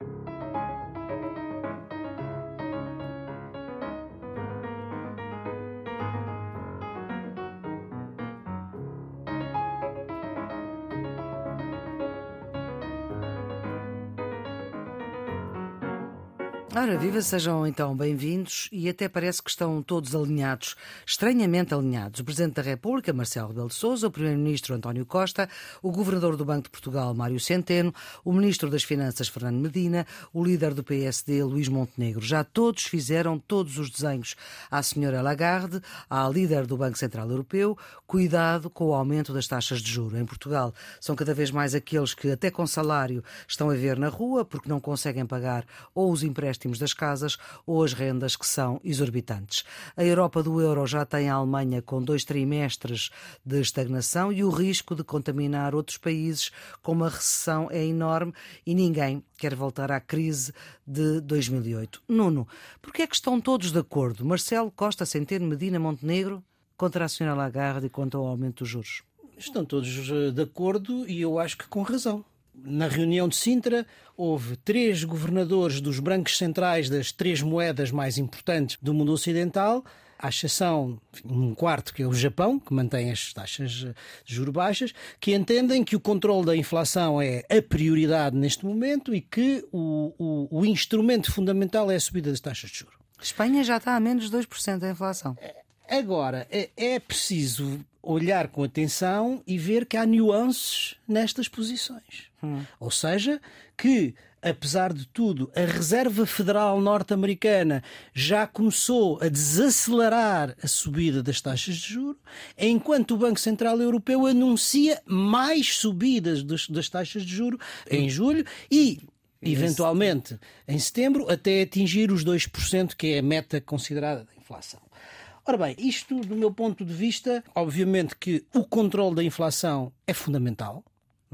Thank you Ora, viva, sejam então bem-vindos e até parece que estão todos alinhados, estranhamente alinhados. O Presidente da República, Marcelo Rebelo de Sousa, o Primeiro-Ministro António Costa, o Governador do Banco de Portugal, Mário Centeno, o Ministro das Finanças, Fernando Medina, o líder do PSD, Luís Montenegro. Já todos fizeram todos os desenhos à Senhora Lagarde, à líder do Banco Central Europeu, cuidado com o aumento das taxas de juro. Em Portugal são cada vez mais aqueles que até com salário estão a ver na rua porque não conseguem pagar ou os empréstimos das casas ou as rendas que são exorbitantes. A Europa do euro já tem a Alemanha com dois trimestres de estagnação e o risco de contaminar outros países com uma recessão é enorme e ninguém quer voltar à crise de 2008. Nuno, por que é que estão todos de acordo? Marcelo Costa, Centeno, Medina, Montenegro contra a Sra. Lagarde e contra o aumento dos juros? Estão todos eh, de acordo e eu acho que com razão na reunião de Sintra, houve três governadores dos brancos centrais das três moedas mais importantes do mundo ocidental, à exceção um quarto, que é o Japão, que mantém as taxas de juros baixas, que entendem que o controle da inflação é a prioridade neste momento e que o, o, o instrumento fundamental é a subida das taxas de juros. Espanha já está a menos de 2% da inflação. Agora, é, é preciso olhar com atenção e ver que há nuances nestas posições. Hum. Ou seja, que apesar de tudo, a Reserva Federal Norte-Americana já começou a desacelerar a subida das taxas de juros, enquanto o Banco Central Europeu anuncia mais subidas das, das taxas de juros em julho e eventualmente em setembro, até atingir os 2%, que é a meta considerada da inflação. Ora bem, isto do meu ponto de vista, obviamente que o controle da inflação é fundamental,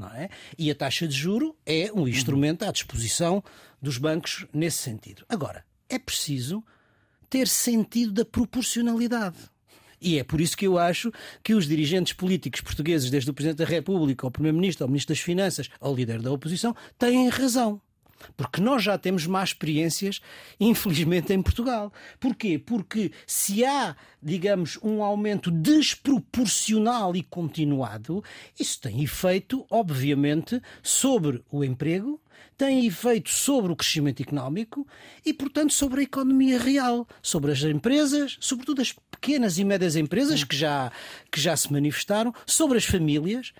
não é? E a taxa de juro é um instrumento à disposição dos bancos nesse sentido. Agora, é preciso ter sentido da proporcionalidade. E é por isso que eu acho que os dirigentes políticos portugueses, desde o Presidente da República ao Primeiro-Ministro, ao Ministro das Finanças, ao líder da oposição, têm razão. Porque nós já temos más experiências, infelizmente, em Portugal. Porquê? Porque se há, digamos, um aumento desproporcional e continuado, isso tem efeito, obviamente, sobre o emprego, tem efeito sobre o crescimento económico e, portanto, sobre a economia real, sobre as empresas, sobretudo as pequenas e médias empresas que já, que já se manifestaram, sobre as famílias.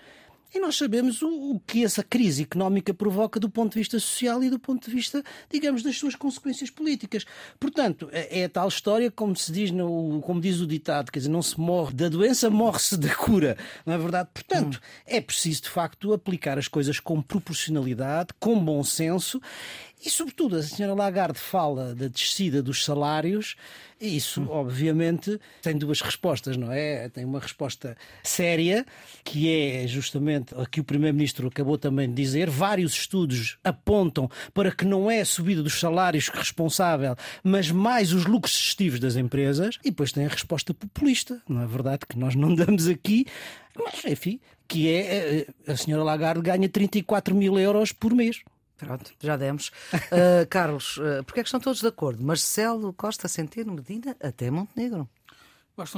E nós sabemos o, o, que essa crise económica provoca do ponto de vista social e do ponto de vista, digamos, das suas consequências políticas. Portanto, é, é a tal história, como se diz, no, como diz o ditado, quer dizer, não se morre da doença, morre-se da cura. Não é verdade? Portanto, hum. é preciso, de facto, aplicar as coisas com proporcionalidade, com bom senso e, sobretudo, a senhora Lagarde fala da descida dos salários, e isso, hum. obviamente, tem duas respostas, não é? Tem uma resposta séria, que é justamente a que o Primeiro-Ministro acabou também de dizer. Vários estudos apontam para que não é a subida dos salários responsável, mas mais os lucros excessivos das empresas. E depois tem a resposta populista, não é verdade? Que nós não damos aqui, mas, enfim, que é eh, a senhora Lagarde ganha 34 mil euros por mês. Pronto, já demos. Uh, Carlos, uh, porque é que estão todos de acordo? Marcelo, Costa, Centeno, Medina, até Montenegro.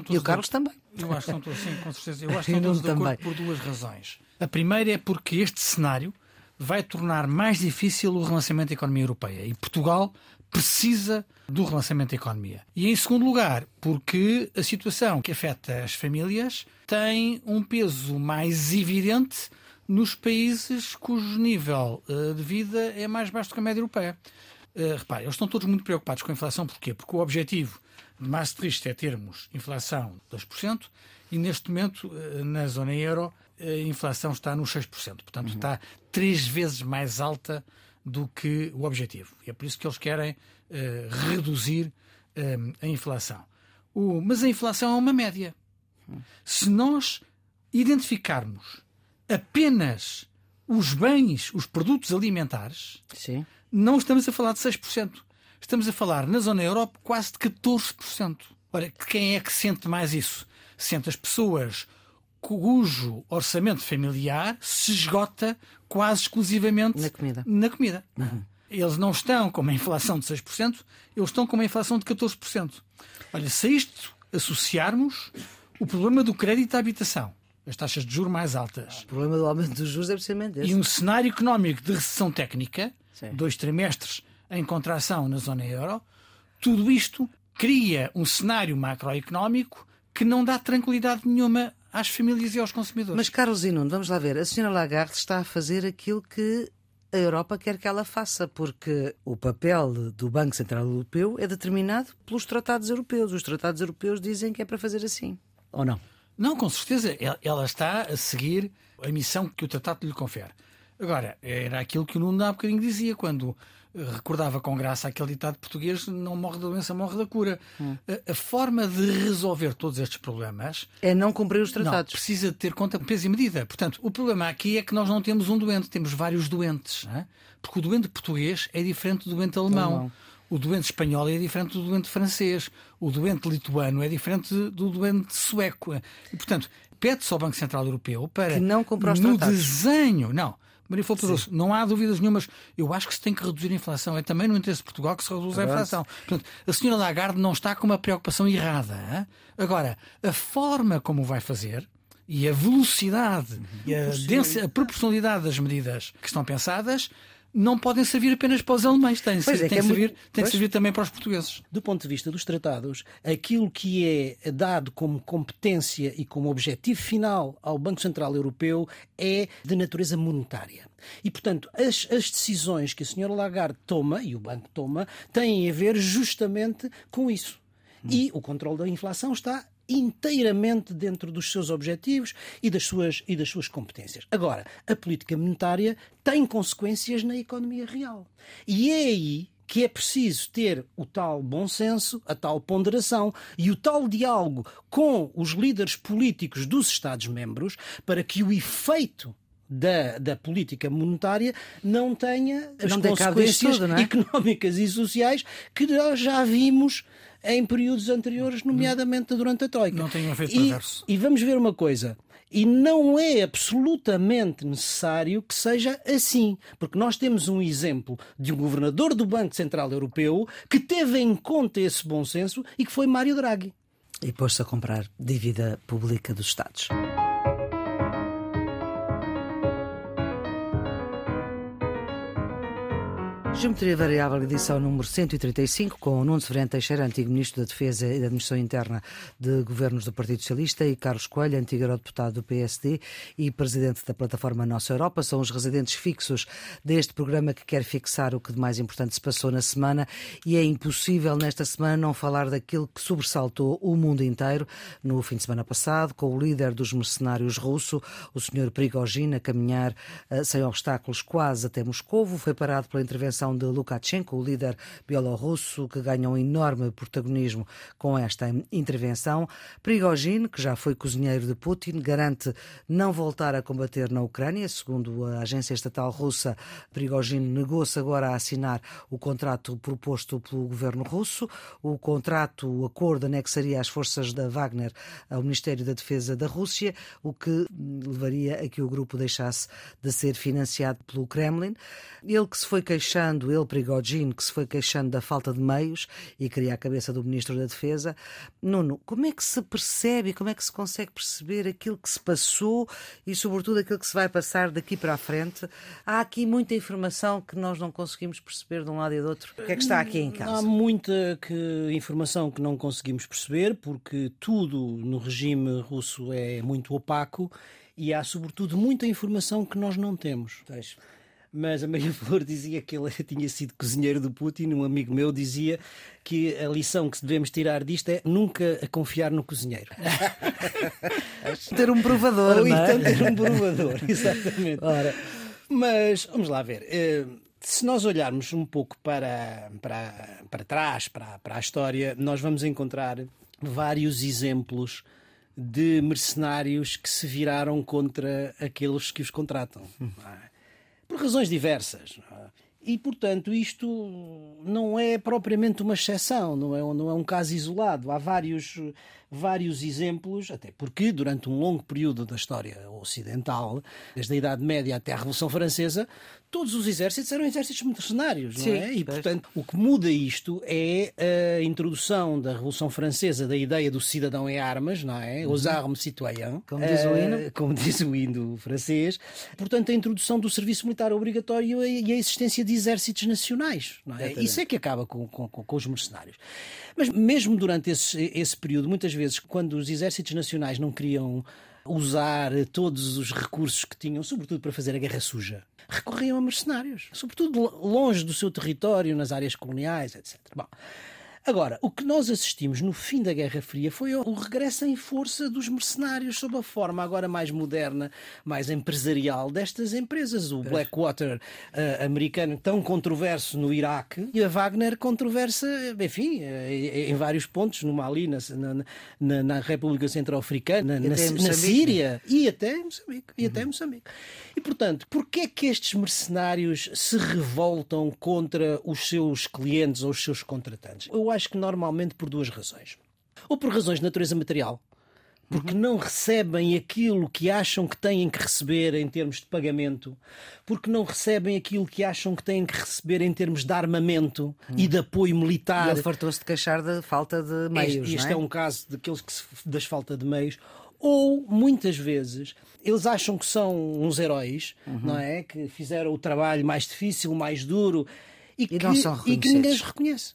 E o Carlos de... também. Eu acho que estão todos, sim, com certeza. Eu acho que estão todos de acordo por duas razões. A primeira é porque este cenário vai tornar mais difícil o relançamento da economia europeia. E Portugal precisa do relançamento da economia. E em segundo lugar, porque a situação que afeta as famílias tem um peso mais evidente nos países cujo nível uh, de vida é mais baixo do que a média europeia. Uh, repare, eles estão todos muito preocupados com a inflação. Porquê? Porque o objetivo de Maastricht é termos inflação de 2% e neste momento, uh, na zona euro, a inflação está nos 6%. Portanto, uhum. está três vezes mais alta do que o objetivo. E é por isso que eles querem uh, reduzir a inflação. O, mas a inflação é uma média. Uhum. Se nós identificarmos apenas os bens, os produtos alimentares, Sim. não estamos a falar de 6%. Estamos a falar, na zona Europa, quase de 14%. Olha, quem é que sente mais isso? Sente as pessoas cujo orçamento familiar se esgota quase exclusivamente na comida. Na comida. Uhum. Eles não estão com uma inflação de 6%, eles estão com uma inflação de 14%. Olha, se a isto associarmos o problema do crédito à habitação, as taxas de juros mais altas. O problema do aumento dos juros é precisamente esse. E um cenário económico de recessão técnica, Sim. dois trimestres em contração na zona euro, tudo isto cria um cenário macroeconómico que não dá tranquilidade nenhuma às famílias e aos consumidores. Mas, Carlos Inundo, vamos lá ver. A senhora Lagarde está a fazer aquilo que a Europa quer que ela faça, porque o papel do Banco Central Europeu é determinado pelos tratados europeus. Os tratados europeus dizem que é para fazer assim, ou não? Não, com certeza. Ela está a seguir a missão que o tratado lhe confere. Agora, era aquilo que o Nuno há bocadinho dizia, quando recordava com graça aquele ditado português: não morre da doença, morre da cura. Hum. A, a, forma de resolver todos estes problemas é não cumprir os tratados. Não, precisa ter conta peso e medida. Portanto, o problema aqui é que nós não temos um doente, temos vários doentes. É? Porque o doente português é diferente do doente alemão. alemão. O doente espanhol é diferente do doente francês. O doente lituano é diferente do doente sueco. E, portanto, pede-se ao Banco Central Europeu para. Que não comprar os no tratados. desenho. Não Maria Poderoso, não há dúvidas nenhumas. Eu acho que se tem que reduzir a inflação. É também no interesse de Portugal que se reduz a inflação. Portanto, a senhora Lagarde não está com uma preocupação errada. Hein? Agora, a forma como vai fazer e a velocidade uhum. e a, densa, a proporcionalidade das medidas que estão pensadas não podem servir apenas para os alemães, têm, pois é, tem, é que servir, tem que servir também para os portugueses. Do ponto de vista dos tratados, aquilo que é dado como competência e como objetivo final ao Banco Central Europeu é de natureza monetária. E, portanto, as, as decisões que a senhora Lagarde toma, e o banco toma, têm a ver justamente com isso. E o controle da inflação está inteiramente dentro dos seus objetivos e das suas, e das suas competências. Agora, a política monetária tem consequências na economia real. E é aí que é preciso ter o tal bom senso, a tal ponderação e o tal diálogo com os líderes políticos dos Estados-membros para que o efeito da, da política monetária não tenha as não consequências tudo, é? económicas e sociais que nós já vimos em períodos anteriores, nomeadamente durante a Troika. Não tem um efeito e, perverso. E vamos ver uma coisa. E não é absolutamente necessário que seja assim, porque nós temos um exemplo de um governador do Banco Central Europeu que teve em conta esse bom senso e que foi Mário Draghi. E pôs-se a comprar dívida pública dos Estados. Geometria Variável, edição número 135, com Nuno Severino Teixeira, antigo Ministro da Defesa e da Administração Interna de Governos do Partido Socialista, e Carlos Coelho, antigo eurodeputado do PSD e Presidente da Plataforma Nossa Europa. São os residentes fixos deste programa que quer fixar o que de mais importante se passou na semana e é impossível nesta semana não falar daquilo que sobressaltou o mundo inteiro no fim de semana passado, com o líder dos mercenários russo, o Sr. Prigogine, a caminhar uh, sem obstáculos quase até Moscovo. Foi parado pela intervenção de Lukashenko, o líder bielorrusso, que ganha um enorme protagonismo com esta intervenção. Prigogine, que já foi cozinheiro de Putin, garante não voltar a combater na Ucrânia. Segundo a agência estatal russa, Prigogine negou-se agora a assinar o contrato proposto pelo governo russo. O contrato, o acordo anexaria as forças da Wagner ao Ministério da Defesa da Rússia, o que levaria a que o grupo deixasse de ser financiado pelo Kremlin. Ele que se foi queixando queixando, ele, Prigogine, que se foi queixando da falta de meios e queria a cabeça do Ministro da Defesa. Nuno, como é que se percebe, como é que se consegue perceber aquilo que se passou e, sobretudo, aquilo que se vai passar daqui para a frente? Há aqui muita informação que nós não conseguimos perceber de um lado e do outro. O que é que está aqui em casa? Há muita que, informação que não conseguimos perceber, porque tudo no regime russo é muito opaco e há, sobretudo, muita informação que nós não temos. Deixe mas a Maria Flor dizia que ele tinha sido cozinheiro do Putin. Um amigo meu dizia que a lição que devemos tirar disto é nunca a confiar no cozinheiro. ter um provador, Ou é? então ter um provador, exatamente. Ora. Mas vamos lá ver. Eh, se nós olharmos um pouco para, para, para trás, para, para a história, nós vamos encontrar vários exemplos de mercenários que se viraram contra aqueles que os contratam. Hum. Por razões diversas. É? E, portanto, isto não é propriamente uma exceção, não é, não é um caso isolado. Há vários, vários exemplos, até porque durante um longo período da história ocidental, desde a Idade Média até a Revolução Francesa, todos os exércitos eram exércitos mercenários, não Sim, é? E, portanto, o que muda isto é a introdução da Revolução Francesa da ideia do cidadão em armas, não é? Uhum. Os armes citoyens. Como diz o hino. Uh, como diz o hino francês. Portanto, a introdução do serviço militar obrigatório e a existência de exércitos nacionais. Não é? Isso é que acaba com, com, com, os mercenários. Mas mesmo durante esse, esse período, muitas vezes, quando os exércitos nacionais não queriam usar todos os recursos que tinham, sobretudo para fazer a guerra suja, recorriam a mercenários, sobretudo longe do seu território, nas áreas coloniais, etc. Bom, Agora, o que nós assistimos no fim da Guerra Fria foi o regresso em força dos mercenários sob a forma agora mais moderna, mais empresarial destas empresas. O Blackwater uh, americano, tão controverso no Iraque, e a Wagner controversa, enfim, uh, em vários pontos, no Mali, na, na, na República Centro-Africana, na, na, Síria e até em Moçambique. E uhum. até Moçambique. E, portanto, porquê é que estes mercenários se revoltam contra os seus clientes ou os seus contratantes? Eu acho que normalmente por duas razões. Ou por razões de natureza material, porque uhum. não recebem aquilo que acham que têm que receber em termos de pagamento, porque não recebem aquilo que acham que têm que receber em termos de armamento uhum. e de apoio militar. E ele fartou-se de queixar da falta de meios. Este, é? é? um caso daqueles que se, das falta de meios. Ou muitas vezes eles acham que são uns heróis, uhum. não é? Que fizeram o trabalho mais difícil, mais duro e, e que, e que ninguém os reconhece.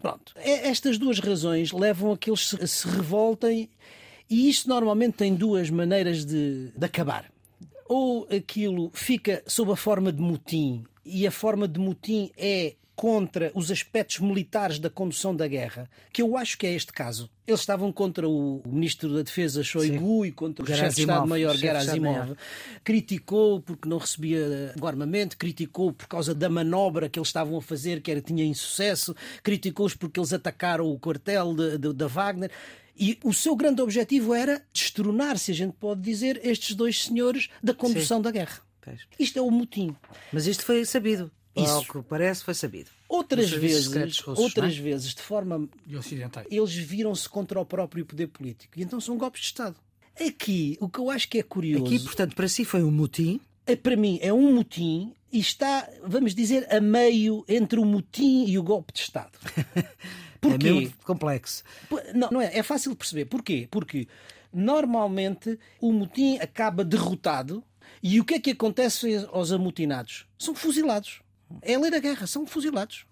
Pronto. É, estas duas razões levam a que eles se, revoltem e isto normalmente tem duas maneiras de, de acabar. Ou aquilo fica sob a forma de motim e a forma de motim é contra os aspectos militares da condução da guerra, que eu acho que é este caso. Eles estavam contra o ministro da Defesa Shoigu Sim. e contra o chefe de Estado-Maior Gerasimov. Criticou porque não recebia o armamento, criticou por causa da manobra que eles estavam a fazer, que era, tinha insucesso, criticou-os porque eles atacaram o quartel da Wagner. E o seu grande objetivo era destronar, se a gente pode dizer, estes dois senhores da condução Sim. da guerra. Isto é o motim. Mas isto foi sabido. Isso. Ao que parece, foi sabido. Outras vezes, russos, outras é? vezes, de forma. E Eles viram-se contra o próprio poder político. E então são golpes de Estado. Aqui, o que eu acho que é curioso. Aqui, portanto, para si foi um motim. É, para mim, é um motim e está, vamos dizer, a meio entre o motim e o golpe de Estado. Porquê? É meio complexo. Não, não é, é fácil de perceber. Porquê? Porque normalmente o motim acaba derrotado e o que é que acontece aos amotinados? São fuzilados. É a lei da guerra, são fuzilados.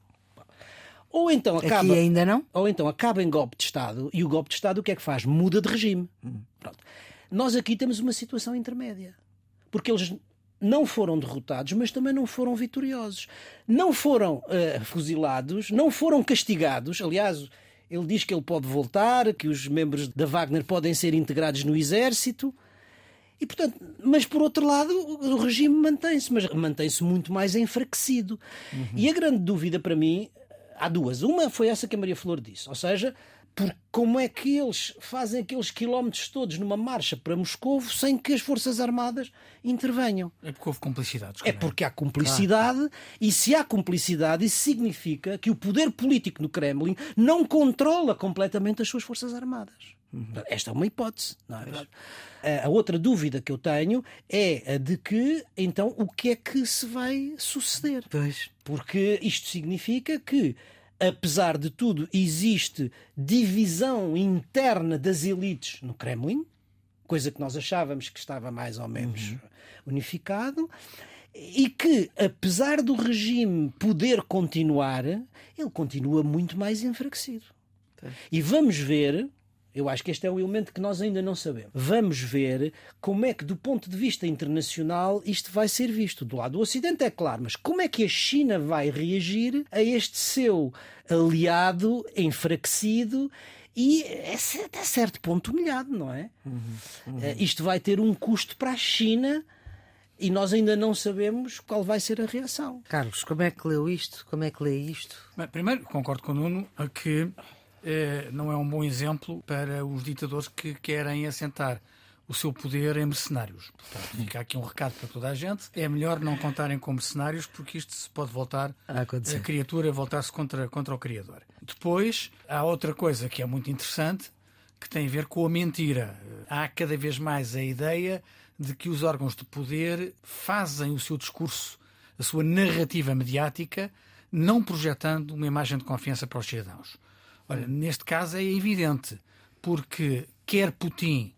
Ou então acaba. Aqui ainda não? Ou então acaba em golpe de Estado e o golpe de Estado o que é que faz? Muda de regime. Hum. Pronto. Nós aqui temos uma situação intermédia. Porque eles não foram derrotados, mas também não foram vitoriosos. Não foram uh, fuzilados, não foram castigados. Aliás, ele diz que ele pode voltar, que os membros da Wagner podem ser integrados no exército. E, portanto, mas por outro lado, o regime mantém-se, mas mantém-se muito mais enfraquecido. Uhum. E a grande dúvida para mim, há duas. Uma foi essa que a Maria Flor disse, ou seja, por como é que eles fazem aqueles quilómetros todos numa marcha para Moscou sem que as Forças Armadas intervenham? É porque houve cumplicidade. É porque há cumplicidade, claro. e se há cumplicidade, isso significa que o poder político no Kremlin não controla completamente as suas Forças Armadas. Uhum. Esta é uma hipótese, não é verdade? A outra dúvida que eu tenho é a de que, então, o que é que se vai suceder? Pois. Porque isto significa que apesar de tudo, existe divisão interna das elites no Kremlin, coisa que nós achávamos que estava mais ou menos uhum. unificado, e que, apesar do regime poder continuar, ele continua muito mais enfraquecido. E vamos ver eu acho que este é o elemento que nós ainda não sabemos. Vamos ver como é que, do ponto de vista internacional, isto vai ser visto. Do lado do Ocidente, é claro, mas como é que a China vai reagir a este seu aliado enfraquecido e até certo ponto humilhado, não é? Uhum, uhum. Isto vai ter um custo para a China. E nós ainda não sabemos qual vai ser a reação. Carlos, como é que leu isto? Como é que lê isto? Bem, primeiro, concordo com o Nuno a que eh, não é um bom exemplo para os ditadores que querem assentar o seu poder em mercenários. Portanto, fica aqui um recado para toda a gente. É melhor não contarem com mercenários porque isto se pode voltar a, a criatura voltar-se contra, contra o Criador. Depois, há outra coisa que é muito interessante que tem a ver com a mentira. Há cada vez mais a ideia de que os órgãos de poder fazem o seu discurso, a sua narrativa mediática, não projetando uma imagem de confiança para os cidadãos. Olha, neste caso é evidente, porque quer Putin,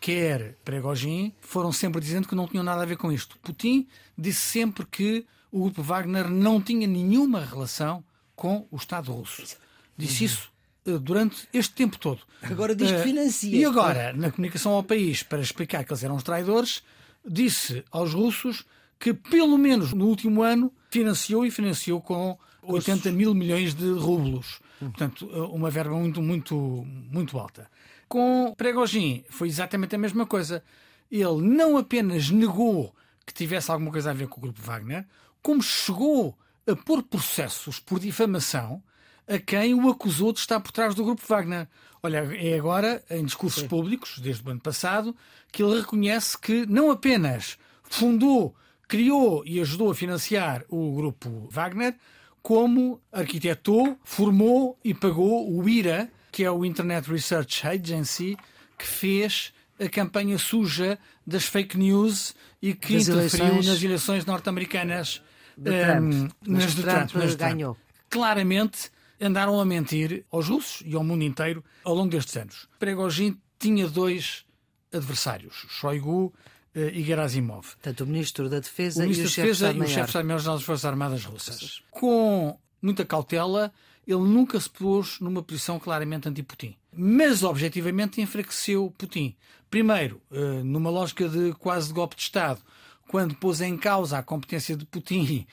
quer Pregogin foram sempre dizendo que não tinham nada a ver com isto. Putin disse sempre que o grupo Wagner não tinha nenhuma relação com o Estado russo. Disse uhum. isso uh, durante este tempo todo. Agora diz que uh, financia. E agora, na comunicação ao país, para explicar que eles eram os traidores, disse aos russos que, pelo menos no último ano, financiou e financiou com 80 mil milhões de rublos. Portanto, uh, uma verba muito, muito, muito alta. Com Pregogin foi exatamente a mesma coisa. Ele não apenas negou que tivesse alguma coisa a ver com o grupo Wagner, como chegou a pôr processos por difamação a quem o acusou de estar por trás do grupo Wagner. Olha, é agora, em discursos Sim. públicos, desde o ano passado, que ele reconhece que não apenas fundou, criou e ajudou a financiar o grupo Wagner, como arquitetou, formou e pagou o IRA, que é o Internet Research Agency, que fez a campanha suja das fake news e que das interferiu eleições... nas eleições norte-americanas. Um, ehm, nas de Trump, Trump, nas ganhou. Trump. Claramente andaram a mentir aos russos e ao mundo inteiro ao longo destes anos. Prigozhin tinha dois adversários, Shoigu eh, e Gerasimov. Portanto, o Ministro da Defesa, o Ministro e o chefe de Defesa e o chefe de Estado-Maior das Forças Armadas Russas. Com muita cautela, ele nunca se pôs numa posição claramente anti-Putin. Mas, objetivamente, enfraqueceu Putin. Primeiro, eh, numa lógica de quase de golpe de Estado, quando pôs em causa a competência de Putin,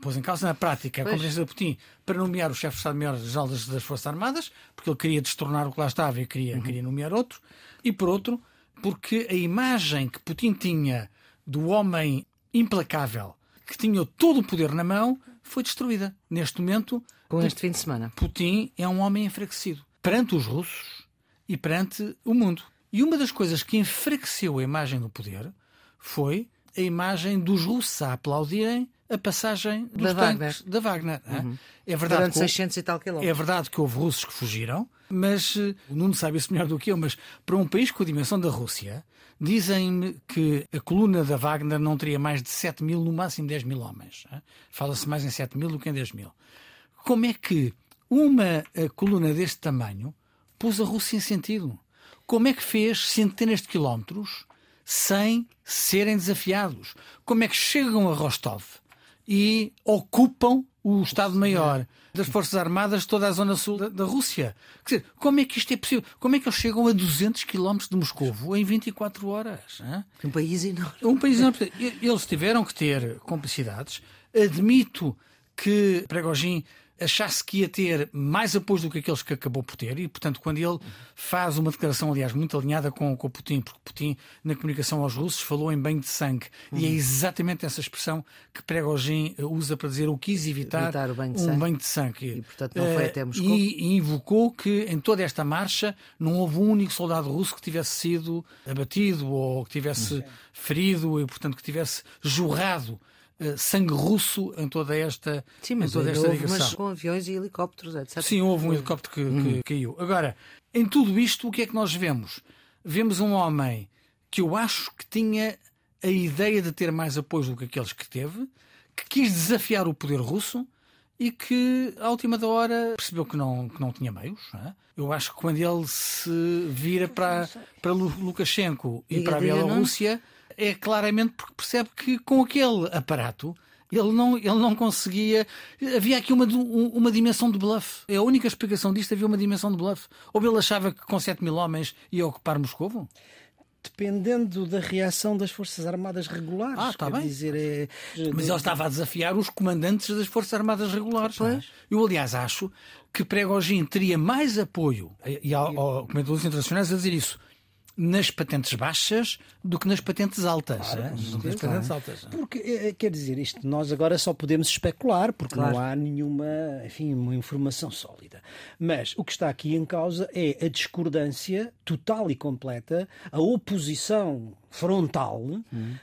pôs em causa na prática a pois. competência de Putin para nomear o chefe de Estado-Maior das, das Forças Armadas, porque ele queria destornar o que lá estava e queria, uhum. queria nomear outro, e por outro, porque a imagem que Putin tinha do homem implacável, que tinha todo o poder na mão, foi destruída. Neste momento, com este fim de semana. Putin é um homem enfraquecido perante os russos e perante o mundo. E uma das coisas que enfraqueceu a imagem do poder foi a imagem dos russos a aplaudirem a passagem dos da tanques Wagner. da Wagner. Uhum. É verdade Durante que, 600 e tal quilómetros. É verdade que houve russos que fugiram, mas uh, o Nuno sabe isso melhor do que eu, mas para um país com a dimensão da Rússia, dizem-me que a coluna da Wagner não teria mais de 7 mil, no máximo 10 mil homens. Fala-se mais em 7 mil do que em 10 mil. Como é que uma eh, coluna deste tamanho pôs a Rússia em sentido? Como é que fez centenas de quilómetros sem serem desafiados? Como é que chegam a Rostov e ocupam o Estado-Maior das Forças Armadas de toda a zona sul da, da, Rússia? Quer dizer, como é que isto é possível? Como é que eles chegam a 200 quilómetros de Moscovo em 24 horas? Hein? Um país enorme. Um país enorme. Eles tiveram que ter complicidades. Admito que Pregogin achasse que ia ter mais apoio do que aqueles que acabou por ter, e portanto, quando ele faz uma declaração, aliás, muito alinhada com, com o Putin, porque Putin, na comunicação aos russos, falou em banho de sangue, uhum. e é uhum. exatamente essa expressão que Pregogin usa para dizer o quis evitar, evitar banho um banho de sangue. E portanto, não foi até Moscou. E, e invocou que em toda esta marcha não houve um único soldado russo que tivesse sido abatido ou que tivesse uhum. ferido e, portanto, que tivesse jorrado eh, sangue russo em toda esta, Sim, mas em toda esta houve ligação. com aviões e helicópteros, etc. Sim, houve um helicóptero que, uhum. que caiu. Agora, em tudo isto, o que é que nós vemos? Vemos um homem que eu acho que tinha a ideia de ter mais apoio do que aqueles que teve, que quis desafiar o poder russo e que, à última da hora, percebeu que não, que não tinha meios. Não é? Eu acho que quando ele se vira para, para Lukashenko e para a Bielorrússia é claramente porque percebe que com aquele aparato ele não, ele não conseguia. Havia aqui uma, uma dimensão de bluff. É a única explicação disto havia uma dimensão de bluff. Ou ele achava que com 7 mil homens ia ocupar Moscovo? Dependendo da reação das Forças Armadas regulares. Ah, está bem. Dizer, é... Mas ele estava a desafiar os comandantes das Forças Armadas regulares. É? Eu, aliás, acho que Pregogin teria mais apoio, e há comentadores internacionais a dizer isso, nas patentes baixas do que nas patentes altas. Claro, é? nas patentes altas. Porque, eh, quer dizer, isto nós agora só podemos especular, porque claro. não há nenhuma, enfim, uma informação sólida. Mas o que está aqui em causa é a discordância total e completa, a oposição frontal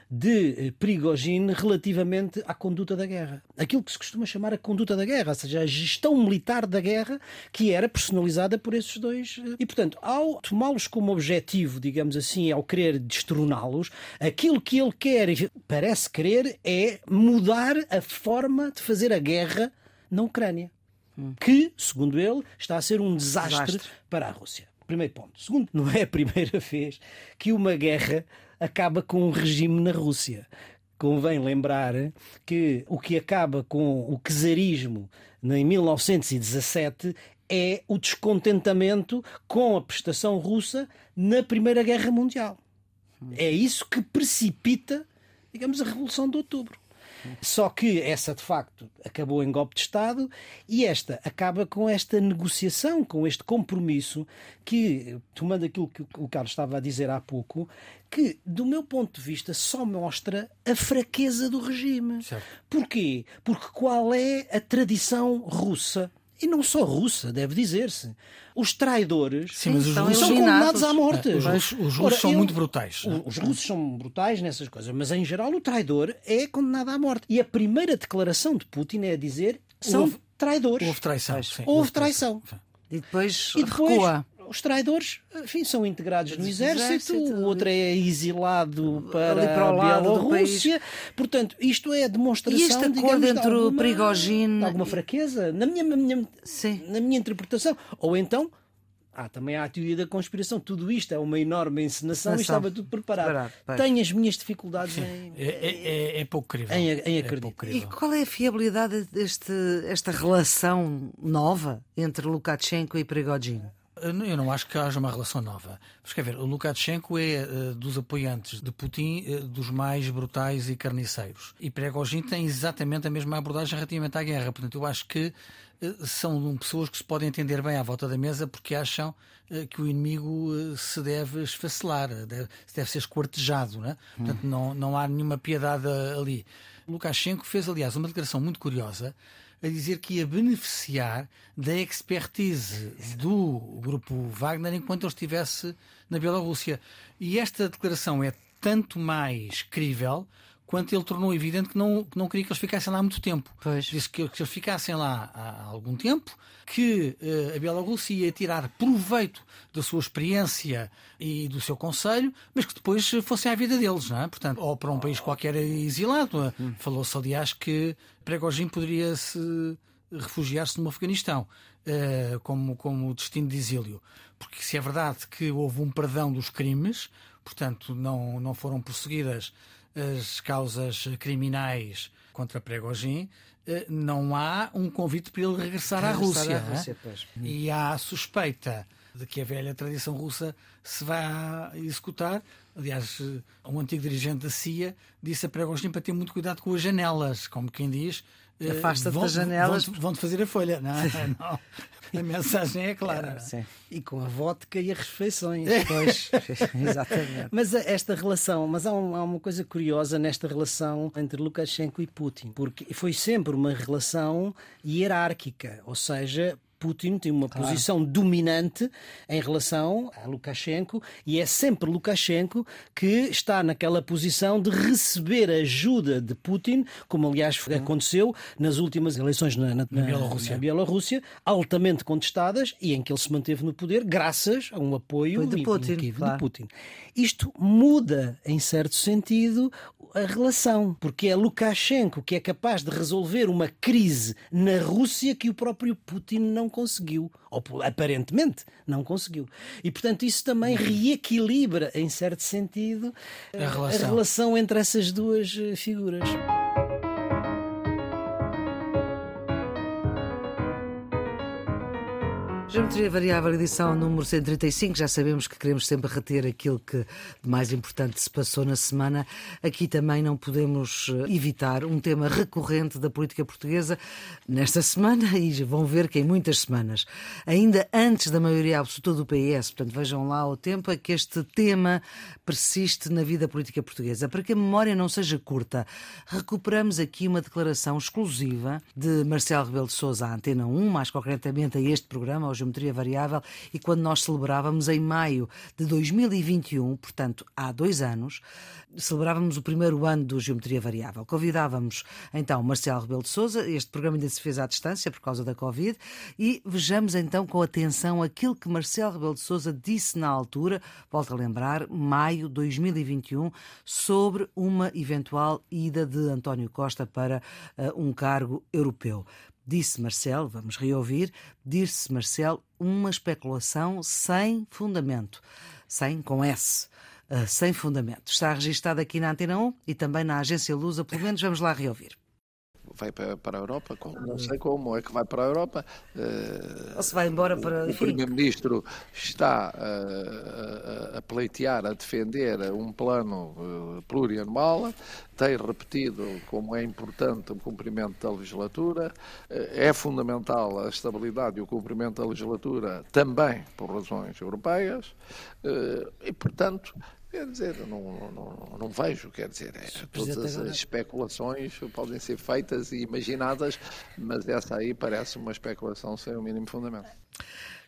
de eh, Prigogine relativamente à conduta da guerra. Aquilo que se costuma chamar a conduta da guerra, ou seja, a gestão militar da guerra que era personalizada por esses dois. Eh, e, portanto, ao tomá-los como objetivo, digamos assim, ao querer destroná-los, aquilo que ele quer e parece querer é mudar a forma de fazer a guerra na Ucrânia. Hum. Que, segundo ele, está a ser um desastre, desastre. para a Rússia. Primeiro ponto. Segundo, não é a primeira vez que uma guerra acaba com um regime na Rússia. Convém lembrar que o que acaba com o czarismo em 1917 é o descontentamento com a prestação russa na Primeira Guerra Mundial. É isso que precipita, digamos, a Revolução de Outubro. Só que essa, de facto, acabou em golpe de Estado e esta acaba com esta negociação, com este compromisso que, tomando aquilo que o Carlos estava a dizer há pouco, que, do meu ponto de vista, só mostra a fraqueza do regime. Certo. Porquê? Porque qual é a tradição russa? E não só russa, deve dizer-se. Os traidores Sim, os são condenados à morte. Os, russos, os russos são eu, muito brutais. Os, os russos são brutais nessas coisas, mas em geral o traidor é condenado à morte. E a primeira declaração de Putin é a dizer são houve, traidores. Houve traição. Sim, houve, houve traição. traição. E depois, e depois recua os traidores, enfim, são integrados no exército, o outro é exilado para, para a Bielorrússia. Portanto, isto é a demonstração e este acordo entre de alguma, Prigogine... alguma fraqueza, na minha, na minha, na minha interpretação. Ou então, ah, também há a teoria da conspiração. Tudo isto é uma enorme encenação, e estava tudo preparado. preparado Tenho as minhas dificuldades em, é, é, é, é, pouco crível. Em, em é acreditar. e qual é a fiabilidade deste esta relação nova entre Lukashenko e Prigogine? Eu não acho que haja uma relação nova. Mas quer ver, o Lukashenko é uh, dos apoiantes de Putin uh, dos mais brutais e carniceiros. E Prigozhin tem exatamente a mesma abordagem relativamente à guerra. Portanto, eu acho que uh, são pessoas que se podem entender bem à volta da mesa porque acham que o inimigo se deve esfacelar, deve, deve ser esquartejado. Né? Portanto, não, não há nenhuma piedade ali. Lukashenko fez, aliás, uma declaração muito curiosa a dizer que ia beneficiar da expertise do grupo Wagner enquanto ele estivesse na Bielorrússia. E esta declaração é tanto mais crível quanto ele tornou evidente que não, que não queria que eles ficassem lá há muito tempo. Pois. Disse que, que eles ficassem lá há algum tempo, que uh, a Bielorrússia ia tirar proveito da sua experiência e do seu conselho, mas que depois fossem à vida deles, não é? Portanto, ou para um país qualquer exilado. Hum. Falou-se, aliás, que Pregogin poderia se refugiar-se no Afeganistão uh, como, como destino de exílio. Porque se é verdade que houve um perdão dos crimes, portanto, não, não foram perseguidas as causas criminais contra Pregogin, eh, não há um convite para ele regressar, regressar à Rússia. À Rússia e há suspeita de que a velha tradição russa se vai executar. Aliás, eh, um antigo dirigente da CIA disse a Pregogin para ter muito cuidado com as janelas, como quem diz. Eh, Afasta-te das janelas. Vão-te vão fazer a folha. Não, não. A mensagem é clara. É, e com a vodka e as refeições. Pois, exatamente. Mas esta relação, mas há, um, há, uma coisa curiosa nesta relação entre Lukashenko e Putin, porque foi sempre uma relação hierárquica, ou seja, Putin tem uma claro. posição dominante em relação a Lukashenko e é sempre Lukashenko que está naquela posição de receber ajuda de Putin, como aliás aconteceu nas últimas eleições na, na, na, Bielorrússia. Bielorrússia, altamente contestadas e em que ele se manteve no poder graças a um apoio de Putin, claro. de Putin. Isto muda, em certo sentido, a relação, porque é Lukashenko que é capaz de resolver uma crise na Rússia que o próprio Putin não conseguiu, ou aparentemente não conseguiu. E portanto isso também reequilibra, em certo sentido, a relação, a relação entre essas duas eh, figuras. Geometria Variável, edição número 135. Já sabemos que queremos sempre reter aquilo que de mais importante se passou na semana. Aqui também não podemos eh, evitar um tema recorrente da política portuguesa nesta semana e vão ver que em muitas semanas. Ainda antes da maioria absoluta do PS, portanto vejam lá o tempo, é que este tema persiste na vida política portuguesa. Para que a memória não seja curta, recuperamos aqui uma declaração exclusiva de Marcelo Rebelo de Sousa à Antena 1, mais concretamente a este programa, aos geometria variável e quando nós celebrávamos em maio de 2021, portanto há dois anos, celebrávamos o primeiro ano do Geometria Variável. Convidávamos então Marcelo Rebelo de Sousa, este programa ainda se fez à distância por causa da Covid, e vejamos então com atenção aquilo que Marcelo Rebelo de Sousa disse na altura, volto a lembrar, maio de 2021, sobre uma eventual ida de António Costa para uh, um cargo europeu. Disse Marcel, vamos reouvir, disse Marcel uma especulação sem fundamento, sem com S, uh, sem fundamento. Está registado aqui na Antena 1 e também na Agência Lusa, pelo menos vamos lá reouvir vai para, para a Europa, não sei como é que vai para a Europa. Eh, Ou se vai embora para. O, Primeiro-Ministro está a, a, pleitear, a defender um plano uh, plurianual, tem repetido como é importante o cumprimento da legislatura, eh, é fundamental a estabilidade e o cumprimento da legislatura também por razões europeias, e, portanto, Quer dizer, não, não, não vejo, quer dizer, é, todas as agora... especulações podem ser feitas e imaginadas, mas essa aí parece uma especulação sem o mínimo fundamento.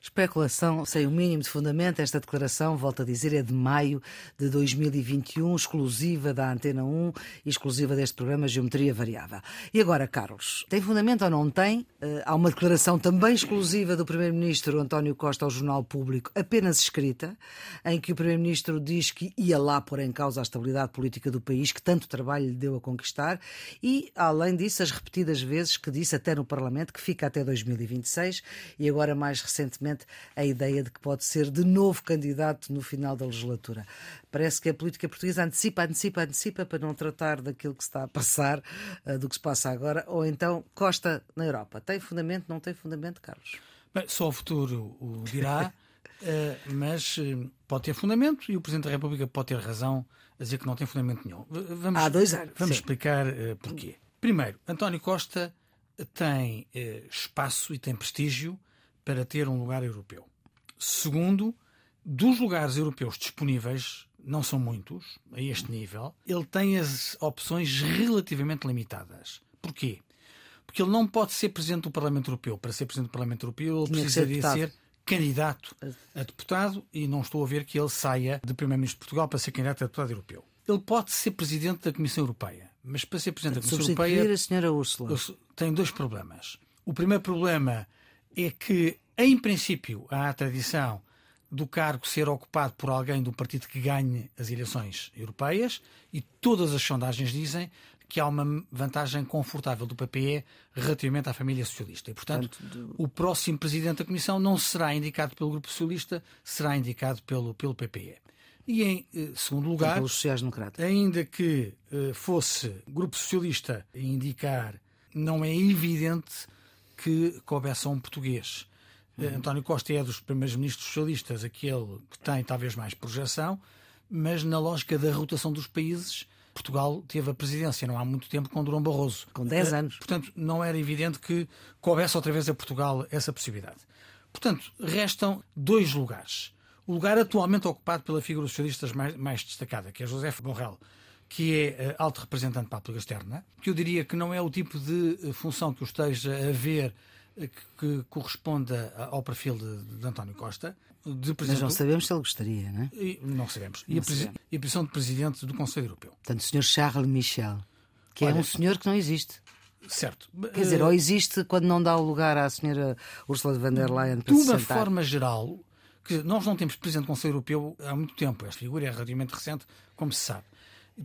Especulação sem o mínimo de fundamento. Esta declaração, volto a dizer, é de maio de 2021, exclusiva da Antena 1 e exclusiva deste programa Geometria Variável. E agora, Carlos, tem fundamento ou não tem? Eh, há uma declaração também exclusiva do Primeiro-Ministro António Costa ao Jornal Público, apenas escrita, em que o Primeiro-Ministro diz que ia lá pôr em causa a estabilidade política do país, que tanto trabalho lhe deu a conquistar, e, além disso, as repetidas vezes que disse até no Parlamento que fica até 2026 e agora mais recentemente a ideia de que pode ser de novo candidato no final da legislatura. Parece que a política portuguesa antecipa, antecipa, antecipa para não tratar daquilo que se está a passar, eh, do que se passa agora, ou então Costa na Europa. Tem fundamento, não tem fundamento, Carlos? Bem, só o futuro o dirá, eh, mas eh, pode ter fundamento e o Presidente da República pode ter razão a dizer que não tem fundamento nenhum. Vamos, Há dois anos. Vamos sim. explicar porquê. Primeiro, António Costa tem espaço e tem prestígio para ter um lugar europeu. Segundo, dos lugares europeus disponíveis, não são muitos, a este nível, ele tem as opções relativamente limitadas. Porquê? Porque ele não pode ser presidente do Parlamento Europeu. Para ser presidente do Parlamento Europeu, ele precisaria ser, ser candidato a deputado e não estou a ver que ele saia de Primeiro-Ministro de Portugal para ser candidato a deputado europeu. Ele pode ser presidente da Comissão Europeia, mas para ser presidente da Comissão Europeia. a senhora Úrsula. Tem dois problemas. O primeiro problema é que, em princípio, há a tradição do cargo ser ocupado por alguém do partido que ganhe as eleições europeias e todas as sondagens dizem que há uma vantagem confortável do PPE relativamente à família socialista. E, portanto, o próximo presidente da Comissão não será indicado pelo Grupo Socialista, será indicado pelo, pelo PPE. E, em eh, segundo lugar, ainda que eh, fosse Grupo Socialista indicar, não é evidente que coubesse a um português. Uhum. António Costa é dos primeiros ministros socialistas, aquele que tem talvez mais projeção, mas na lógica da rotação dos países, Portugal teve a presidência não há muito tempo com Durão Barroso. Com 10 eh, anos. Portanto, não era evidente que coubesse outra vez a Portugal essa possibilidade. Portanto, restam dois lugares. O lugar atualmente ocupado pela figura socialista mais, mais destacada, que é José Borrell, que é eh, alto representante para a política externa, que eu diria que não é o tipo de eh, função que o esteja a ver eh, que, corresponda ao perfil de, de António Costa. De Mas não sabemos se ele gostaria, não é? E, não sabemos. Não e, a, sabemos. e a posição de presidente do Conselho Europeu. Portanto, o Sr. Charles Michel, que é Olha, é um senhor que não existe. Certo. Quer dizer, ou existe quando não dá o lugar à senhora Ursula von der Leyen para De uma forma geral, que nós não temos presidente do Conselho Europeu há muito tempo. Esta figura é relativamente recente, como se sabe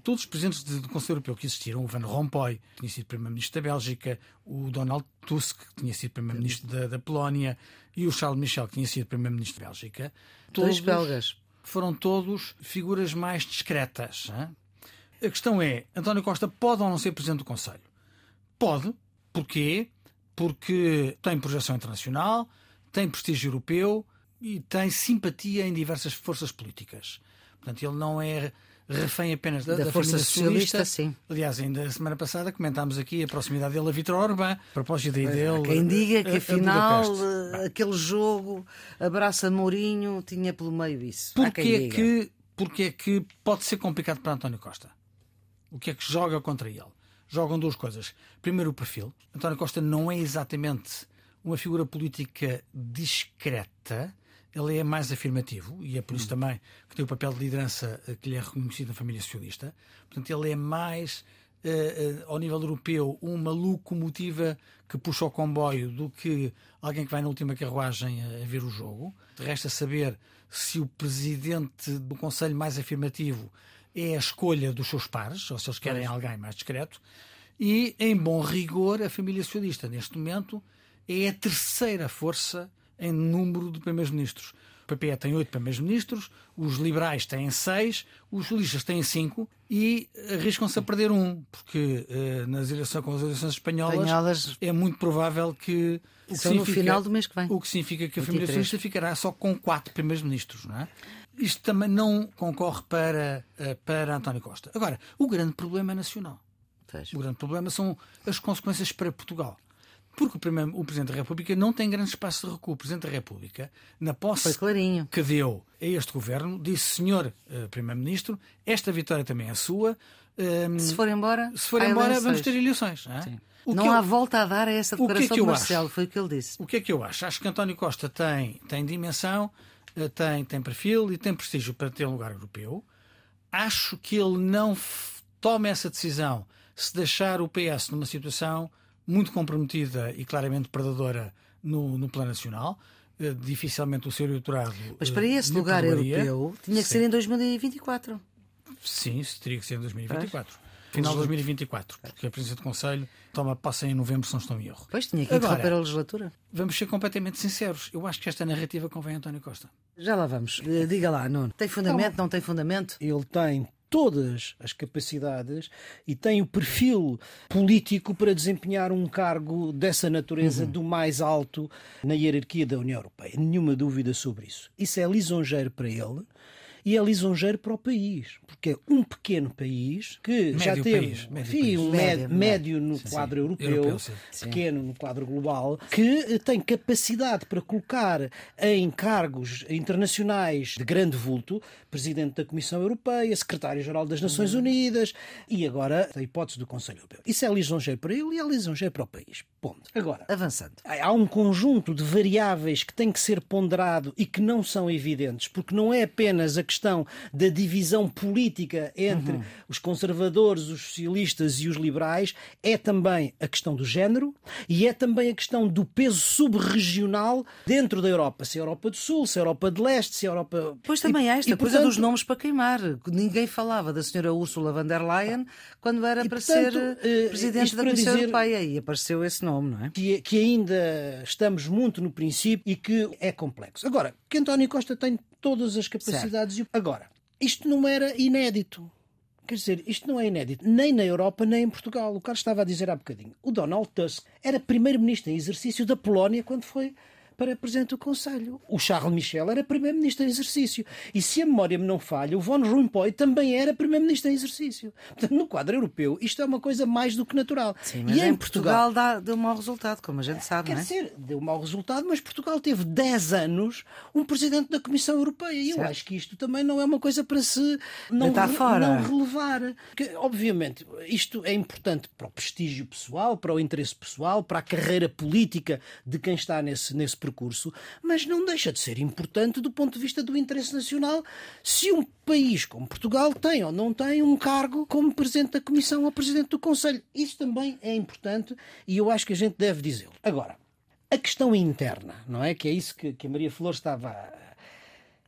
todos os presidentes do Conselho Europeu que existiram, o Van Rompuy, que tinha sido Primeiro-Ministro da Bélgica, o Donald Tusk, que tinha sido Primeiro-Ministro da, da, Polónia, e o Charles Michel, que tinha sido Primeiro-Ministro da Bélgica. Todos belgas. Foram todos figuras mais discretas. Hein? A questão é: António Costa pode ou não ser Presidente do Conselho? Pode. Porquê? Porque tem projeção internacional, tem prestígio europeu e tem simpatia em diversas forças políticas. Portanto, ele não é refém apenas da, da, da Força Socialista. Sim. Aliás, ainda a semana passada comentámos aqui a proximidade dele a Vitor Orbán, a propósito da ideia dele. Quem diga que a, afinal a aquele jogo abraça Mourinho tinha pelo meio isso. Porquê é que, porque é que pode ser complicado para António Costa? O que é que joga contra ele? Jogam duas coisas. Primeiro, o perfil. António Costa não é exatamente uma figura política discreta ele é mais afirmativo e é por isso hum. também que tem o papel de liderança eh, que lhe é reconhecido na família socialista. Portanto, ele é mais, uh, uh, ao nível europeu, uma locomotiva que puxa o comboio do que alguém que vai na última carruagem a, a ver o jogo. Resta saber se o presidente do Conselho mais afirmativo é a escolha dos seus pares, ou se eles querem alguém mais discreto. E, em bom rigor, a família socialista, neste momento, é a terceira força em número de primeiros-ministros. O PPE tem oito primeiros-ministros, os liberais têm seis, os socialistas têm cinco e arriscam-se a perder um, porque uh, nas eleições, com as eleições espanholas, espanholas, é muito provável que. O que no final do mês que vem. O que significa que a família socialista ficará só com quatro primeiros-ministros, não é? Isto também não concorre para, uh, para António Costa. Agora, o grande problema é nacional. O grande problema são as consequências para Portugal. Porque o, primeiro, o Presidente da República não tem grande espaço de recuo. O Presidente da República, na posse que deu a este governo, disse: Senhor uh, Primeiro-Ministro, esta vitória também é sua. Um, ehm, se for embora, se for embora vamos ter eleições. Não, é? não há eu, volta a dar a essa declaração que é que Marcelo, acho? foi o que ele disse. O que é que eu acho? Acho que António Costa tem, tem dimensão, eh, tem, tem perfil e tem prestígio para ter um lugar europeu. Acho que ele não toma essa decisão se deixar o PS numa situação muito comprometida e claramente predadora no, no plano nacional. Uh, dificilmente o seu eleitorado. Mas para esse lugar europeu tinha que Sim. ser em 2024. Sim, teria que ser em 2024. Pois. Final de 2024, porque a presidência do Conselho toma posse em novembro, se não estou em erro. Pois tinha que interromper a legislatura. Vamos ser completamente sinceros. Eu acho que esta narrativa convém a António Costa. Já lá vamos. Eh, diga lá, Nuno. Tem fundamento, não, não tem fundamento? Ele tem todas as capacidades e tem o perfil político para desempenhar um cargo dessa natureza uhum. do mais alto na hierarquia da União Europeia. Nenhuma dúvida sobre isso. Isso é lisonjeiro para ele e é lisonjeiro para o país, porque é um pequeno país que médio já teve país, médio enfim, país. um médio, médio no sim, quadro sim. europeu, europeu pequeno no quadro global, que tem capacidade para colocar em cargos internacionais de grande vulto, Presidente da Comissão Europeia, Secretário-Geral das Nações uhum. Unidas e agora a hipótese do Conselho Europeu. Isso é lisonjeiro para ele e é lisonjeiro para o país. Ponto. Agora, avançando. Há um conjunto de variáveis que tem que ser ponderado e que não são evidentes, porque não é apenas a questão da divisão política entre uhum. os conservadores, os socialistas e os liberais, é também a questão do género e é também a questão do peso subregional dentro da Europa. Se é a Europa do Sul, se é a Europa de Leste, se é a Europa. Pois também há esta e, coisa portanto... dos nomes para queimar. Ninguém falava da senhora Ursula von der Leyen quando era e, para portanto, ser uh, presidente da Comissão dizer... Europeia e apareceu esse nome, não é? Que, que ainda estamos muito no princípio e que é complexo. Agora, que António Costa tem todas as capacidades. Agora, isto não era inédito. Quer dizer, isto não é inédito, nem na Europa, nem em Portugal. O Carlos estava a dizer há bocadinho. O Donald Tusk era primeiro-ministro em exercício da Polónia quando foi para Presidente do Conselho. O Charles Michel era Primeiro-Ministro em exercício. E se a memória me não falha, o Von Rompuy também era Primeiro-Ministro em exercício. Portanto, no quadro europeu, isto é uma coisa mais do que natural. Sim, mas e em, Portugal, Portugal dá, deu mau resultado, como a gente sabe. Quer não é? dizer, deu mau resultado, mas Portugal teve 10 anos um Presidente da Comissão Europeia. E eu acho que isto também não é uma coisa para se não, re, não relevar. Porque, obviamente, isto é importante para o prestígio pessoal, para o interesse pessoal, para a carreira política de quem está nesse, nesse percurso, mas não deixa de ser importante do ponto de vista do interesse nacional se um país como Portugal tem ou não tem um cargo como Presidente da Comissão ou Presidente do Conselho. Isso também é importante e eu acho que a gente deve dizê-lo. Agora, a questão interna, não é? Que é isso que, que a Maria Flor estava.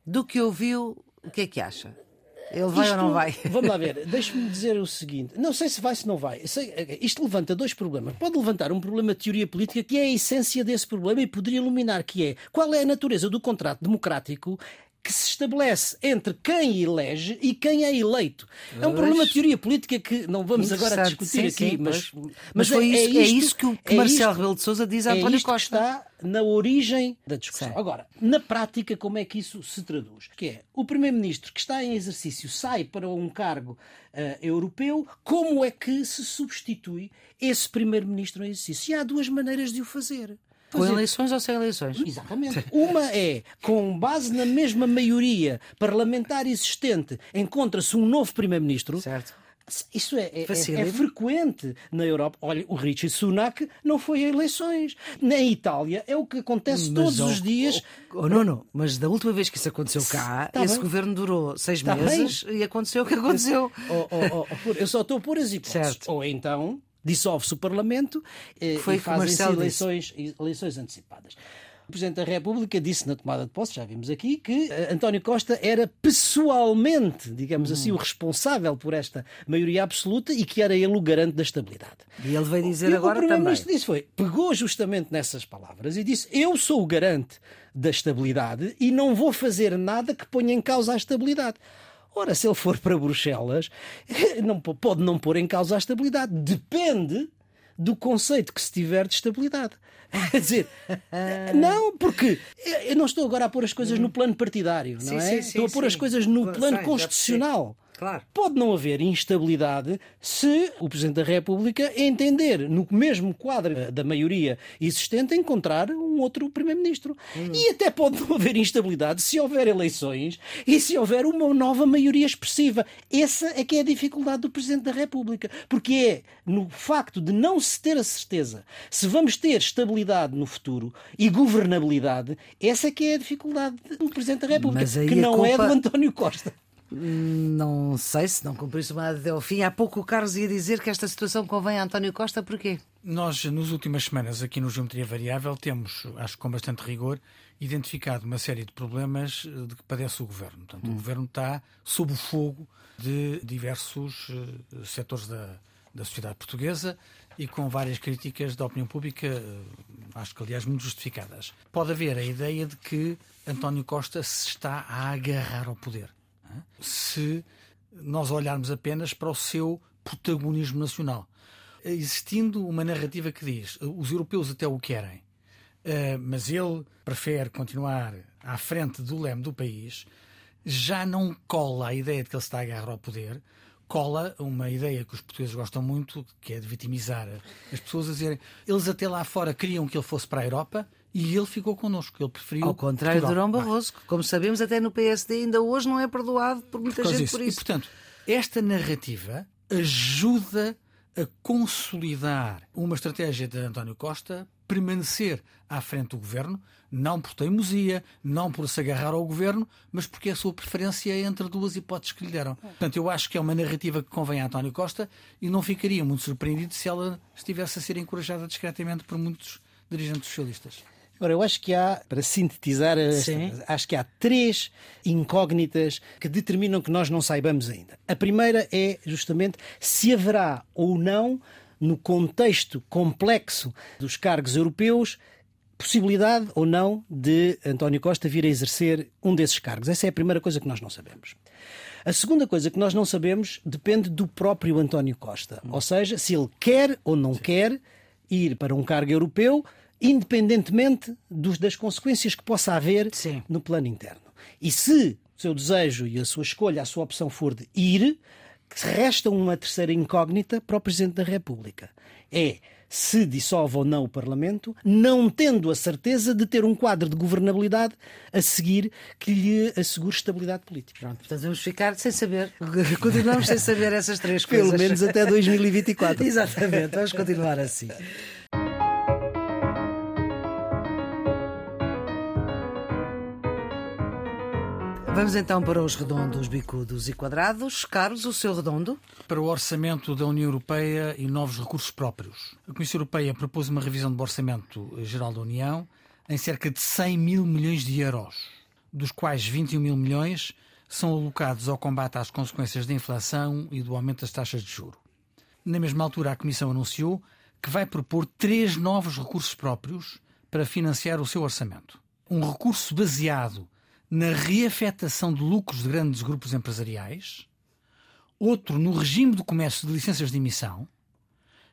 Do que ouviu, o que é que acha? Ele vai isto, ou não vai? Vamos lá ver, deixe-me dizer o seguinte: não sei se vai, se não vai. Isto levanta dois problemas. Pode levantar um problema de teoria política que é a essência desse problema e poderia iluminar, que é qual é a natureza do contrato democrático que se estabelece entre quem elege e quem é eleito. É um problema de teoria política que não vamos agora discutir sim, aqui, sim, mas, mas, mas foi é, isso, é, isso que o que é Marcelo Rebelo de Sousa diz a António é Costa. está na origem da discussão. Sim. Agora, na prática, como é que isso se traduz? Que é, o primeiro-ministro que está em exercício sai para um cargo uh, europeu, como é que se substitui esse primeiro-ministro em exercício? E há duas maneiras de o fazer. Com eleições ou sem eleições? Exatamente. Uma é, com base na mesma maioria parlamentar existente, encontra-se um novo Primeiro-Ministro. Certo. Isso é, é, é, é, frequente na Europa. Olha, o Richie Sunak não foi a eleições. Na Itália é o que acontece mas, todos os dias. Oh, oh, não, não, mas da última vez que isso aconteceu cá, tá esse bem. governo durou seis tá meses bem. e aconteceu o que aconteceu. Oh, oh eu só estou a pôr as hipóteses. Certo. Ou então dissolve-se o Parlamento eh, Foi e fazem-se eleições, eleições antecipadas. O Presidente da República disse na tomada de posse, já vimos aqui, que eh, António Costa era pessoalmente, digamos hum. assim, o responsável por esta maioria absoluta e que era ele o garante da estabilidade. E ele veio dizer e agora também. O Primeiro-Ministro disse foi, pegou justamente nessas palavras e disse: Eu sou o garante da estabilidade e não vou fazer nada que ponha em causa a estabilidade. Ora, se ele for para Bruxelas, não, pode não pôr em causa a estabilidade. Depende do conceito que se tiver de estabilidade. Quer dizer, não, porque eu não estou agora a pôr as coisas no plano partidário, não sim, é? Sim, estou a pôr sim. as coisas no plano constitucional. Claro. Pode não haver instabilidade se o Presidente da República entender, no mesmo quadro da maioria existente, encontrar um outro Primeiro-Ministro. Hum. E até pode não haver instabilidade se houver eleições e se houver uma nova maioria expressiva. Essa é que é a dificuldade do Presidente da República. Porque é no facto de não se ter a certeza se vamos ter estabilidade no futuro e governabilidade, essa é que é a dificuldade do Presidente da República, que não culpa... é do António Costa. Não sei se não cumprisse uma até ao fim. Há pouco o Carlos ia dizer que esta situação convém a António Costa, porquê? Nós, nas últimas semanas, aqui no Geometria Variável, temos, acho que com bastante rigor, identificado uma série de problemas eh, de que padece o governo. Portanto, hum. o governo está sob o fogo de diversos uh, setores da, da sociedade portuguesa e com várias críticas da opinião pública, uh, acho que aliás muito justificadas. Pode haver a ideia de que António Costa se está a agarrar ao poder se nós olharmos apenas para o seu protagonismo nacional. Existindo uma narrativa que diz os europeus até o querem, eh, mas ele prefere continuar à frente do leme do país, já não cola a ideia de que ele está a agarrar ao poder, cola uma ideia que os portugueses gostam muito, que é de vitimizar as pessoas, a dizer eles até lá fora queriam que ele fosse para a Europa e ele ficou connosco. Ele preferiu. Ao contrário Portugal. de Durão Barroso, que, como sabemos, até no PSD ainda hoje não é perdoado por muita por gente disso. por isso. E, portanto, esta narrativa ajuda a consolidar uma estratégia de António Costa permanecer à frente do governo, não por teimosia, não por se agarrar ao governo, mas porque é a sua preferência é entre duas hipóteses que lhe deram. Portanto, eu acho que é uma narrativa que convém a António Costa e não ficaria muito surpreendido se ela estivesse a ser encorajada discretamente por muitos dirigentes socialistas. Ora, eu acho que há, para sintetizar, acho que há três incógnitas que determinam que nós não saibamos ainda. A primeira é justamente se haverá ou não, no contexto complexo dos cargos europeus, possibilidade ou não de António Costa vir a exercer um desses cargos. Essa é a primeira coisa que nós não sabemos. A segunda coisa que nós não sabemos depende do próprio António Costa. Ou seja, se ele quer ou não Sim. quer ir para um cargo europeu, independentemente dos, das consequências que possa haver Sim. no plano interno. E se o seu desejo e a sua escolha, a sua opção for de ir, resta uma terceira incógnita para o Presidente da República. É se dissolve ou não o Parlamento, não tendo a certeza de ter um quadro de governabilidade a seguir que lhe assegure estabilidade política. Pronto, portanto vamos ficar sem saber, continuamos sem saber essas três coisas. Pelo menos até 2024. Exatamente, vamos continuar assim. Vamos então para os redondos, bicudos e quadrados. Carlos, o seu redondo? Para o orçamento da União Europeia e novos recursos próprios. A Comissão Europeia propôs uma revisão do orçamento geral da União em cerca de 100 mil milhões de euros, dos quais 21 mil milhões são alocados ao combate às consequências da inflação e do aumento das taxas de juro. Na mesma altura, a Comissão anunciou que vai propor três novos recursos próprios para financiar o seu orçamento. Um recurso baseado na reafetação de lucros de grandes grupos empresariais, outro no regime do comércio de licenças de emissão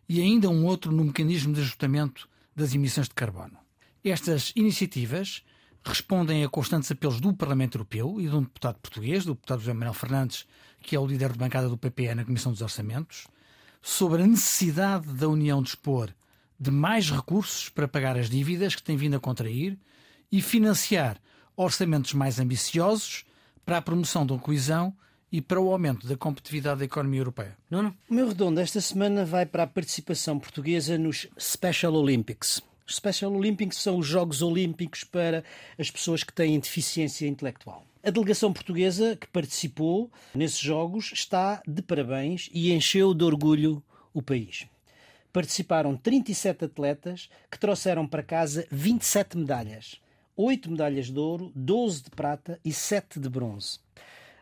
e ainda um outro no mecanismo de ajustamento das emissões de carbono. Estas iniciativas respondem a constantes apelos do Parlamento Europeu e de um deputado português, do deputado José Manuel Fernandes, que é o líder de bancada do PPE na Comissão dos Orçamentos, sobre a necessidade da União dispor de mais recursos para pagar as dívidas que tem vindo a contrair e financiar orçamentos mais ambiciosos para a promoção da coesão e para o aumento da competitividade da economia europeia. Nuno? O meu redondo esta semana vai para a participação portuguesa nos Special Olympics. Os Special Olympics são os Jogos Olímpicos para as pessoas que têm deficiência intelectual. A delegação portuguesa que participou nesses Jogos está de parabéns e encheu de orgulho o país. Participaram 37 atletas que trouxeram para casa 27 medalhas. 8 medalhas de ouro, 12 de prata e 7 de bronze.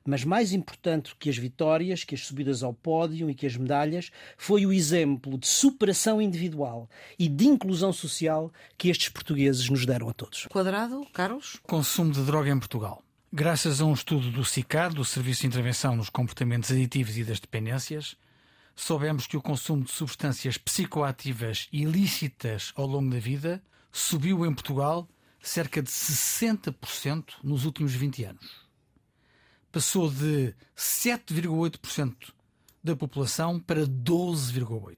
Mas mais importante que as vitórias, que as subidas ao pódio e que as medalhas, foi o exemplo de superação individual e de inclusão social que estes portugueses nos deram a todos. Quadrado, Carlos? Consumo de droga em Portugal. Graças a um estudo do SICAR, do Serviço de Intervenção nos Comportamentos Aditivos e das Dependências, soubemos que o consumo de substâncias psicoativas ilícitas ao longo da vida subiu em Portugal cerca de 60% nos últimos 20 anos passou de 7,8% da população para 12,8%.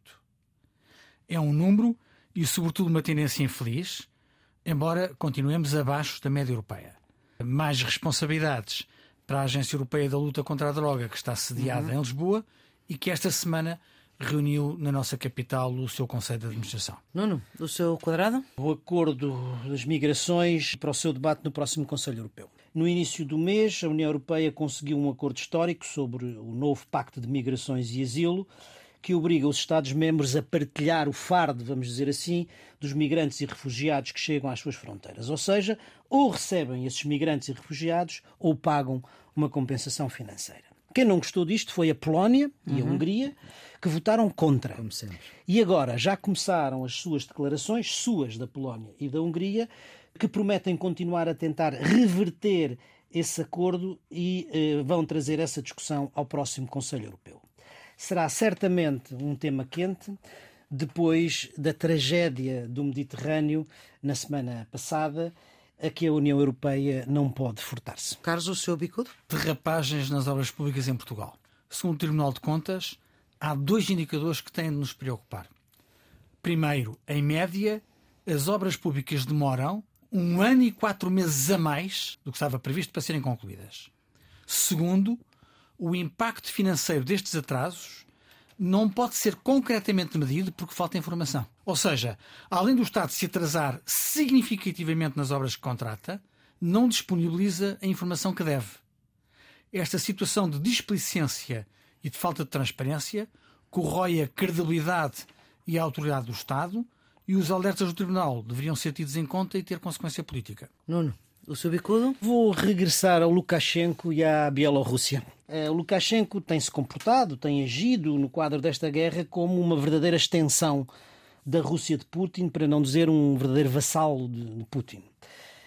É um número e, sobretudo, uma tendência infeliz, embora continuemos abaixo da média europeia. Mais responsabilidades para a Agência Europeia da Luta contra a Droga, que está sediada uhum. em Lisboa e que esta semana reuniu na nossa capital o seu Conselho de Administração. Nuno, o seu quadrado? O acordo das migrações para o seu debate no próximo Conselho Europeu. No início do mês, a União Europeia conseguiu um acordo histórico sobre o novo Pacto de Migrações e Asilo, que obriga os Estados-membros a partilhar o fardo, vamos dizer assim, dos migrantes e refugiados que chegam às suas fronteiras. Ou seja, ou recebem esses migrantes e refugiados ou pagam uma compensação financeira. Quem não gostou disto foi a Polónia e uhum. a Hungria, que votaram contra. Como sempre. E agora já começaram as suas declarações, suas da Polónia e da Hungria, que prometem continuar a tentar reverter esse acordo e eh, vão trazer essa discussão ao próximo Conselho Europeu. Será certamente um tema quente depois da tragédia do Mediterrâneo na semana passada, a que a União Europeia não pode furtar-se. Carlos, o seu bicudo? Derrapagens nas obras públicas em Portugal. Segundo o Tribunal de Contas, há dois indicadores que têm de nos preocupar. Primeiro, em média, as obras públicas demoram um ano e quatro meses a mais do que estava previsto para serem concluídas. Segundo, o impacto financeiro destes atrasos não pode ser concretamente medido porque falta informação. Ou seja, além do Estado se atrasar significativamente nas obras que contrata, não disponibiliza a informação que deve. Esta situação de displicência e de falta de transparência corrói a credibilidade e a autoridade do Estado e os alertas do Tribunal deveriam ser tidos em conta e ter consequência política. Nuno, o seu bicudo? Vou regressar ao Lukashenko e à Bielorrússia. Eh, o Lukashenko tem-se comportado, tem agido no quadro desta guerra como uma verdadeira extensão da Rússia de Putin, para não dizer um verdadeiro vassalo de Putin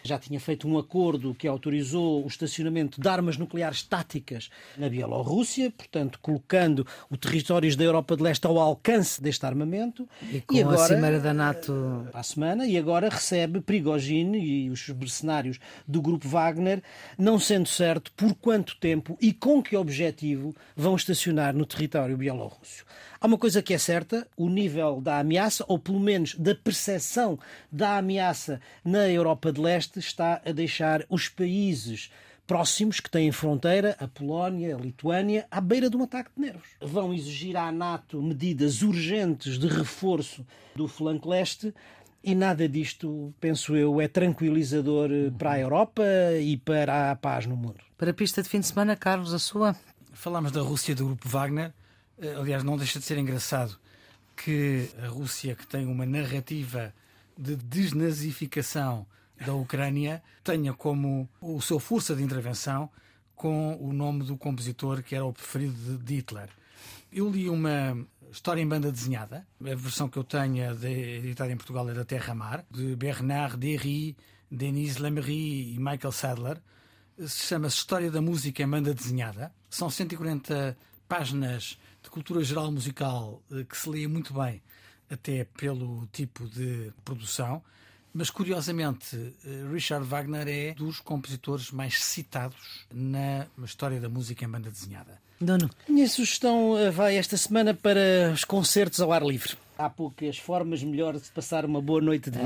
já tinha feito um acordo que autorizou o estacionamento de armas nucleares táticas na Bielorrússia, portanto, colocando os territórios da Europa de Leste ao alcance deste armamento. E com e agora, a cimeira da NATO. À semana, e agora recebe Prigogine e os mercenários do grupo Wagner, não sendo certo por quanto tempo e com que objetivo vão estacionar no território bielorrusso. Há uma coisa que é certa: o nível da ameaça, ou pelo menos da percepção da ameaça na Europa de Leste, está a deixar os países próximos que têm fronteira, a Polónia, a Lituânia, à beira de um ataque de nervos. Vão exigir à NATO medidas urgentes de reforço do flanco leste e nada disto, penso eu, é tranquilizador eh, para a Europa e para a paz no mundo. Para a pista de fim de semana, Carlos, a sua? Falámos da Rússia do grupo Wagner. Eh, aliás, não deixa de ser engraçado que a Rússia, que tem uma narrativa de desnazificação da Ucrânia, tenha como o seu força de intervenção com o nome do compositor que era o preferido de Hitler. Eu li uma história em banda desenhada, a versão que eu tenho de, editada em Portugal é da Terra Mar, de Bernard Derry, Denis Lamery e Michael Sadler, se chama História da Música em Banda Desenhada. São 140 páginas de cultura geral musical eh, que se lê muito bem, até pelo tipo de produção. Mas curiosamente, eh, Richard Wagner é dos compositores mais citados na história da música em banda desenhada. Dono. Minha sugestão eh, vai esta semana para os concertos ao ar livre. Há poucas formas melhores de passar uma boa noite de é.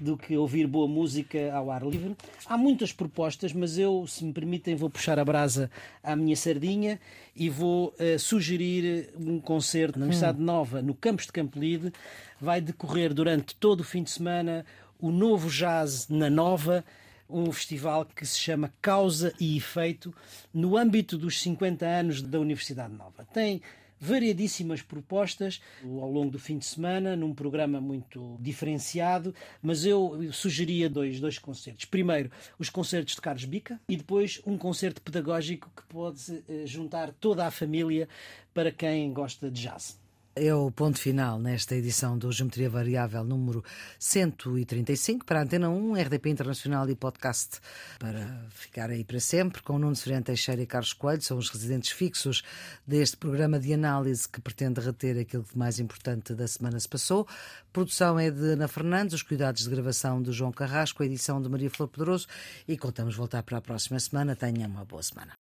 Do que ouvir boa música ao ar livre. Há muitas propostas, mas eu, se me permitem, vou puxar a brasa à minha sardinha e vou uh, sugerir um concerto na Universidade hum. Nova, no Campos de Campolide. Vai decorrer durante todo o fim de semana o novo jazz na Nova um festival que se chama Causa e Efeito, no âmbito dos 50 anos da Universidade Nova. Tem variadíssimas propostas ao longo do fim de semana, num programa muito diferenciado, mas eu sugeria dois, dois concertos. Primeiro, os concertos de Carlos Bica e depois um concerto pedagógico que pode eh, juntar toda a família para quem gosta de jazz. É o ponto final nesta edição do Geometria Variável número 135 para a Antena 1, RDP Internacional e podcast para ficar aí para sempre, com Nuno Ferreira Teixeira e Carlos Coelho, são os residentes fixos deste programa de análise que pretende reter aquilo que mais importante da semana se passou. A produção é de Ana Fernandes, os cuidados de gravação de João Carrasco, a edição de Maria Flor Pedroso e contamos voltar para a próxima semana. Tenha uma boa semana.